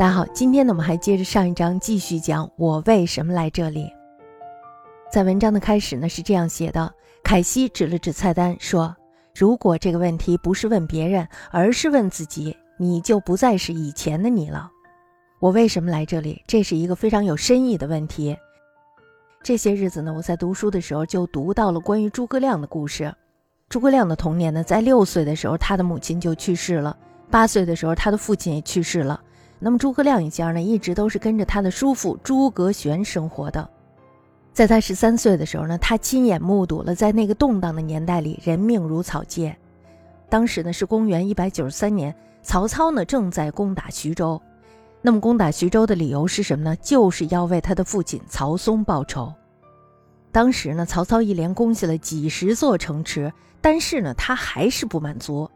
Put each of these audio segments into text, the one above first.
大家好，今天呢，我们还接着上一章继续讲我为什么来这里。在文章的开始呢，是这样写的：凯西指了指菜单，说：“如果这个问题不是问别人，而是问自己，你就不再是以前的你了。我为什么来这里？这是一个非常有深意的问题。这些日子呢，我在读书的时候就读到了关于诸葛亮的故事。诸葛亮的童年呢，在六岁的时候，他的母亲就去世了；八岁的时候，他的父亲也去世了。”那么诸葛亮一家呢，一直都是跟着他的叔父诸葛玄生活的。在他十三岁的时候呢，他亲眼目睹了在那个动荡的年代里，人命如草芥。当时呢是公元一百九十三年，曹操呢正在攻打徐州。那么攻打徐州的理由是什么呢？就是要为他的父亲曹嵩报仇。当时呢，曹操一连攻下了几十座城池，但是呢，他还是不满足。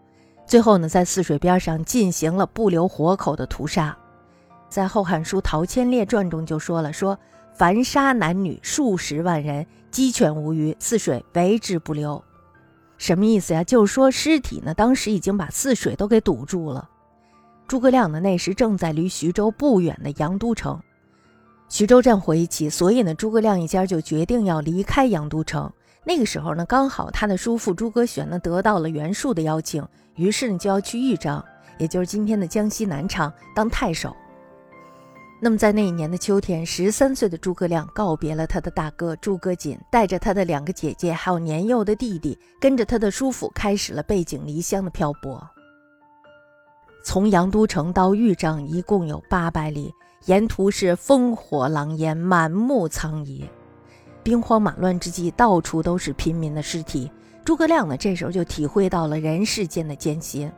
最后呢，在泗水边上进行了不留活口的屠杀。在《后汉书·陶谦列传》中就说了：“说凡杀男女数十万人，鸡犬无余，泗水为之不留。”什么意思呀？就是说尸体呢，当时已经把泗水都给堵住了。诸葛亮呢，那时正在离徐州不远的阳都城。徐州战火一起，所以呢，诸葛亮一家就决定要离开阳都城。那个时候呢，刚好他的叔父诸葛玄呢得到了袁术的邀请，于是呢就要去豫章，也就是今天的江西南昌当太守。那么在那一年的秋天，十三岁的诸葛亮告别了他的大哥诸葛瑾，带着他的两个姐姐还有年幼的弟弟，跟着他的叔父开始了背井离乡的漂泊。从阳都城到豫章一共有八百里，沿途是烽火狼烟，满目苍夷。兵荒马乱之际，到处都是平民的尸体。诸葛亮呢，这时候就体会到了人世间的艰辛。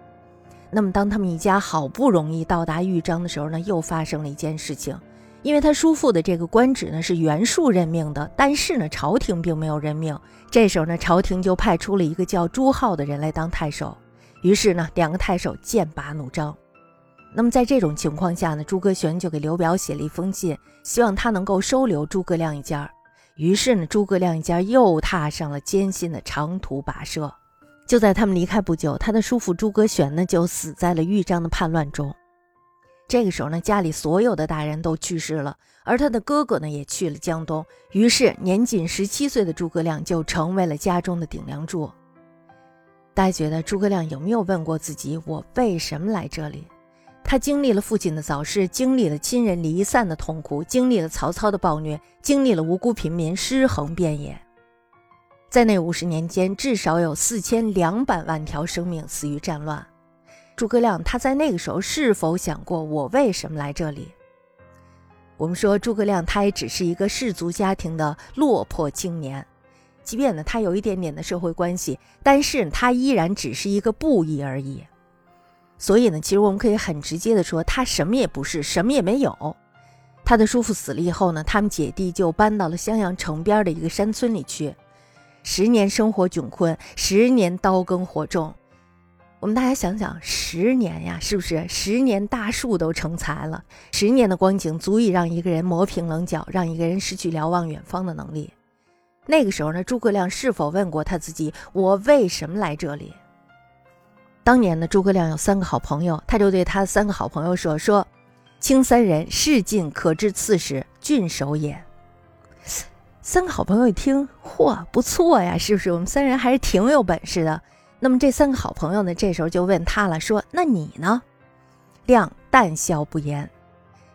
那么，当他们一家好不容易到达豫章的时候呢，又发生了一件事情。因为他叔父的这个官职呢是袁术任命的，但是呢，朝廷并没有任命。这时候呢，朝廷就派出了一个叫朱浩的人来当太守。于是呢，两个太守剑拔弩张。那么在这种情况下呢，诸葛玄就给刘表写了一封信，希望他能够收留诸葛亮一家。于是呢，诸葛亮一家又踏上了艰辛的长途跋涉。就在他们离开不久，他的叔父诸葛玄呢就死在了豫章的叛乱中。这个时候呢，家里所有的大人都去世了，而他的哥哥呢也去了江东。于是年仅十七岁的诸葛亮就成为了家中的顶梁柱。大家觉得诸葛亮有没有问过自己：我为什么来这里？他经历了父亲的早逝，经历了亲人离散的痛苦，经历了曹操的暴虐，经历了无辜平民尸横遍野。在那五十年间，至少有四千两百万条生命死于战乱。诸葛亮他在那个时候是否想过我为什么来这里？我们说诸葛亮他也只是一个士族家庭的落魄青年，即便呢他有一点点的社会关系，但是他依然只是一个布衣而已。所以呢，其实我们可以很直接的说，他什么也不是，什么也没有。他的叔父死了以后呢，他们姐弟就搬到了襄阳城边的一个山村里去。十年生活窘困，十年刀耕火种。我们大家想想，十年呀，是不是十年大树都成材了？十年的光景足以让一个人磨平棱角，让一个人失去瞭望远方的能力。那个时候呢，诸葛亮是否问过他自己：我为什么来这里？当年呢诸葛亮有三个好朋友，他就对他三个好朋友说：“说，卿三人，事尽可知刺史，郡守也。”三个好朋友一听，嚯，不错呀，是不是？我们三人还是挺有本事的。那么这三个好朋友呢，这时候就问他了，说：“那你呢？”亮淡笑不言。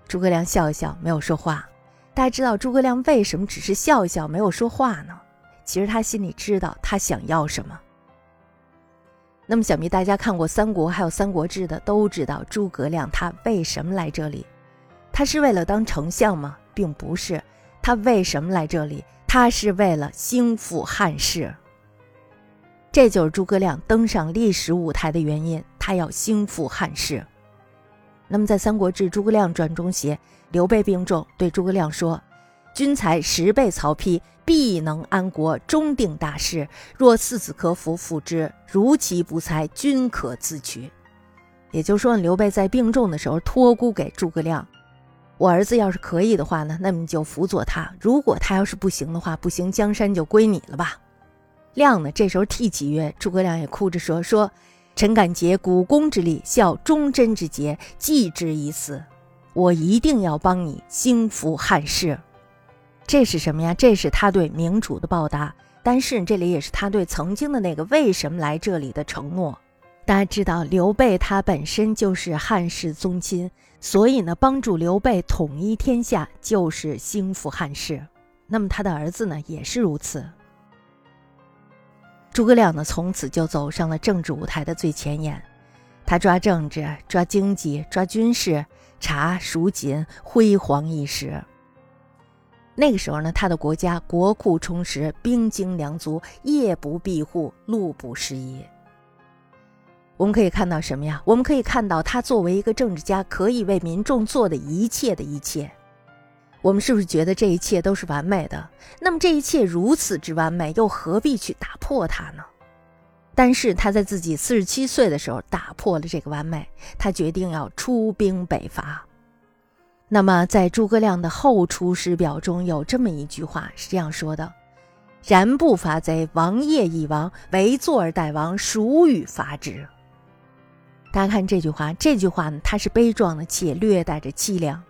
诸葛亮笑一笑，没有说话。大家知道诸葛亮为什么只是笑一笑，没有说话呢？其实他心里知道他想要什么。那么，想必大家看过《三国》还有《三国志》的都知道，诸葛亮他为什么来这里？他是为了当丞相吗？并不是。他为什么来这里？他是为了兴复汉室。这就是诸葛亮登上历史舞台的原因。他要兴复汉室。那么，在《三国志·诸葛亮传》中写，刘备病重，对诸葛亮说。君才十倍曹丕，必能安国，终定大事。若四子可辅，辅之；如其不才，君可自取。也就是说，刘备在病重的时候托孤给诸葛亮：“我儿子要是可以的话呢，那么你就辅佐他；如果他要是不行的话，不行，江山就归你了吧。”亮呢，这时候替己曰：“诸葛亮也哭着说：说臣敢竭股肱之力，效忠贞之节，继之以死。”我一定要帮你兴复汉室。这是什么呀？这是他对明主的报答。但是这里也是他对曾经的那个为什么来这里的承诺。大家知道，刘备他本身就是汉室宗亲，所以呢，帮助刘备统一天下就是兴复汉室。那么他的儿子呢，也是如此。诸葛亮呢，从此就走上了政治舞台的最前沿。他抓政治，抓经济，抓军事，查蜀锦，辉煌一时。那个时候呢，他的国家国库充实，兵精粮足，夜不闭户，路不拾遗。我们可以看到什么呀？我们可以看到他作为一个政治家，可以为民众做的一切的一切。我们是不是觉得这一切都是完美的？那么这一切如此之完美，又何必去打破它呢？但是他在自己四十七岁的时候打破了这个完美，他决定要出兵北伐。那么，在诸葛亮的《后出师表》中有这么一句话，是这样说的：“然不伐贼，王业已亡；唯坐而待亡，孰与伐之？”大家看这句话，这句话呢，它是悲壮的，且略带着凄凉。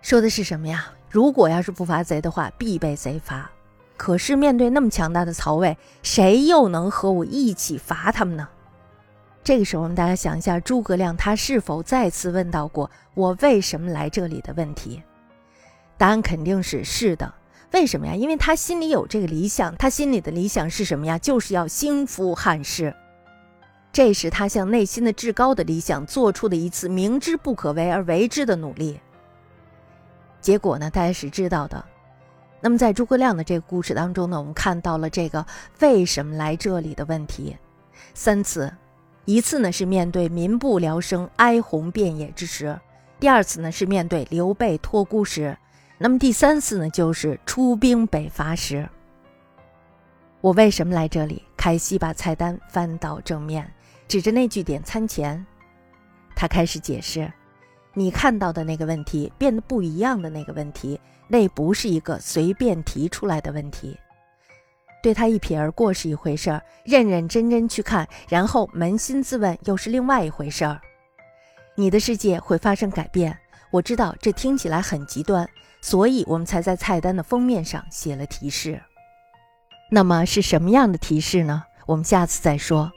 说的是什么呀？如果要是不伐贼的话，必被贼伐。可是面对那么强大的曹魏，谁又能和我一起伐他们呢？这个时候，我们大家想一下，诸葛亮他是否再次问到过“我为什么来这里”的问题？答案肯定是是的。为什么呀？因为他心里有这个理想，他心里的理想是什么呀？就是要兴复汉室。这是他向内心的至高的理想做出的一次明知不可为而为之的努力。结果呢，大家是知道的。那么在诸葛亮的这个故事当中呢，我们看到了这个为什么来这里的问题三次。一次呢是面对民不聊生、哀鸿遍野之时；第二次呢是面对刘备托孤时；那么第三次呢就是出兵北伐时。我为什么来这里？凯西把菜单翻到正面，指着那句点餐前，他开始解释：“你看到的那个问题，变得不一样的那个问题，那不是一个随便提出来的问题。”对他一瞥而过是一回事儿，认认真真去看，然后扪心自问又是另外一回事儿。你的世界会发生改变，我知道这听起来很极端，所以我们才在菜单的封面上写了提示。那么是什么样的提示呢？我们下次再说。